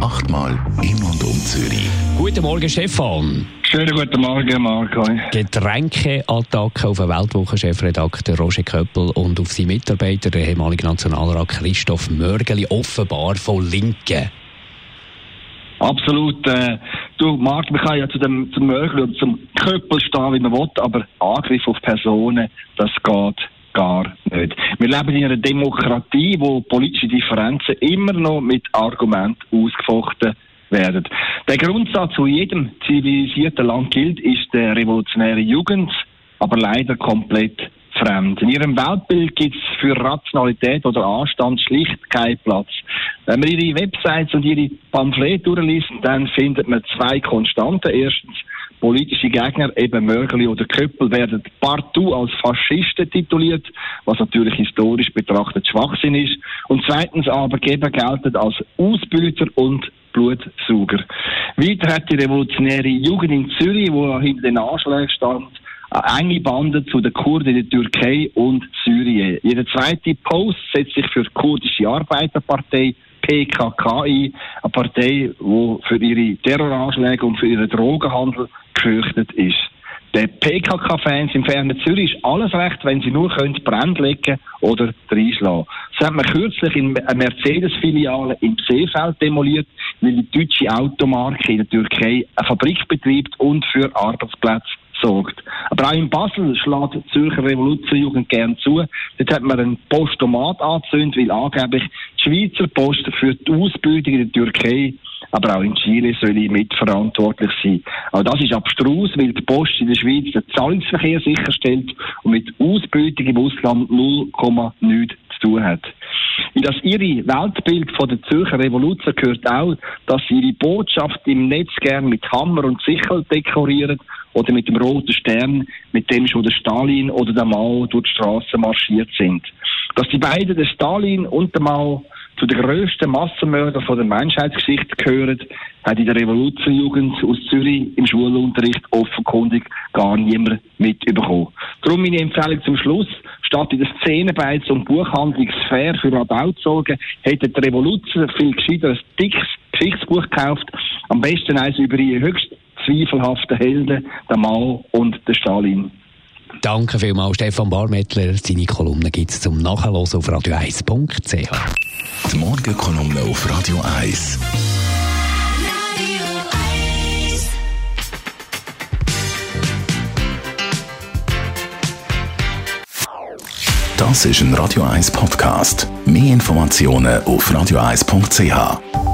Achtmal in und um Zürich. Guten Morgen, Stefan. Schönen guten Morgen, Marco. Getränkeattacke auf den Weltwochenchefredakteur Roger Köppel und auf seinen Mitarbeiter, der ehemalige Nationalrat Christoph Mörgeli, offenbar von Linken. Absolut. Äh, du, Marc, man kann ja zu dem, zum Mörgeli und zum Köppel stehen, wie man will, aber Angriff auf Personen, das geht gar nicht. Wir leben in einer Demokratie, wo politische Differenzen immer noch mit Argumenten ausgefochten werden. Der Grundsatz, der jedem zivilisierten Land gilt, ist der revolutionäre Jugend, aber leider komplett fremd. In ihrem Weltbild gibt es für Rationalität oder Anstand schlicht keinen Platz. Wenn man ihre Websites und ihre Pamphlete durchliest, dann findet man zwei Konstanten. Erstens, politische Gegner, eben Mörgeli oder Köppel, werden partout als Faschisten tituliert, was natürlich historisch betrachtet Schwachsinn ist. Und zweitens, Arbeitgeber gelten als Ausbüter und Blutsauger. Weiter hat die revolutionäre Jugend in Zürich, wo hinter den Anschlägen stand, enge Bande zu den Kurden in der Türkei und Syrien. Jeder zweite Post setzt sich für die kurdische Arbeiterpartei PKK ein, eine Partei, die für ihre Terroranschläge und für ihren Drogenhandel gefürchtet ist. Den PKK-Fans im fernen Zürich ist alles recht, wenn sie nur können Brand legen oder reinschlagen. Das hat man kürzlich in einer Mercedes-Filiale im Seefeld demoliert, weil die deutsche Automarke in der Türkei eine Fabrik betreibt und für Arbeitsplätze sorgt. Aber auch in Basel schlägt die Zürcher Revolutionjugend gern zu. Dort hat man einen Postomat angezündet, weil angeblich die Schweizer Post für die Ausbildung in der Türkei aber auch in Chile soll ich mitverantwortlich sein. Auch das ist abstrus, weil die Post in der Schweiz den Zahlungsverkehr sicherstellt und mit Ausbeutung im Ausland 0,9 zu tun hat. In das ihre Weltbild von der Zürcher Revolution gehört auch, dass sie ihre Botschaft im Netz gern mit Hammer und Sichel dekorieren oder mit dem roten Stern, mit dem schon der Stalin oder der Mao durch die Straße marschiert sind. Dass die beiden, der Stalin und der Mao, zu den grössten Massenmördern der Menschheitsgeschichte gehören, hat in der Revolutionjugend aus Zürich im Schulunterricht offenkundig gar niemand mitbekommen. Darum meine Empfehlung zum Schluss, statt in der Szenenbeiz und Buchhandlungsfair für Radau zu sorgen, hätte die Revolution viel gescheiter ein dickes Geschichtsbuch gekauft, am besten eins über ihre höchst zweifelhaften Helden, der Mao und der Stalin. Danke vielmals, Stefan Barmettler. Seine Kolumne gibt es zum Nachhören auf radio1.ch. Die Morgenkolumne auf Radio 1. Das ist ein Radio 1 Podcast. Mehr Informationen auf radio1.ch.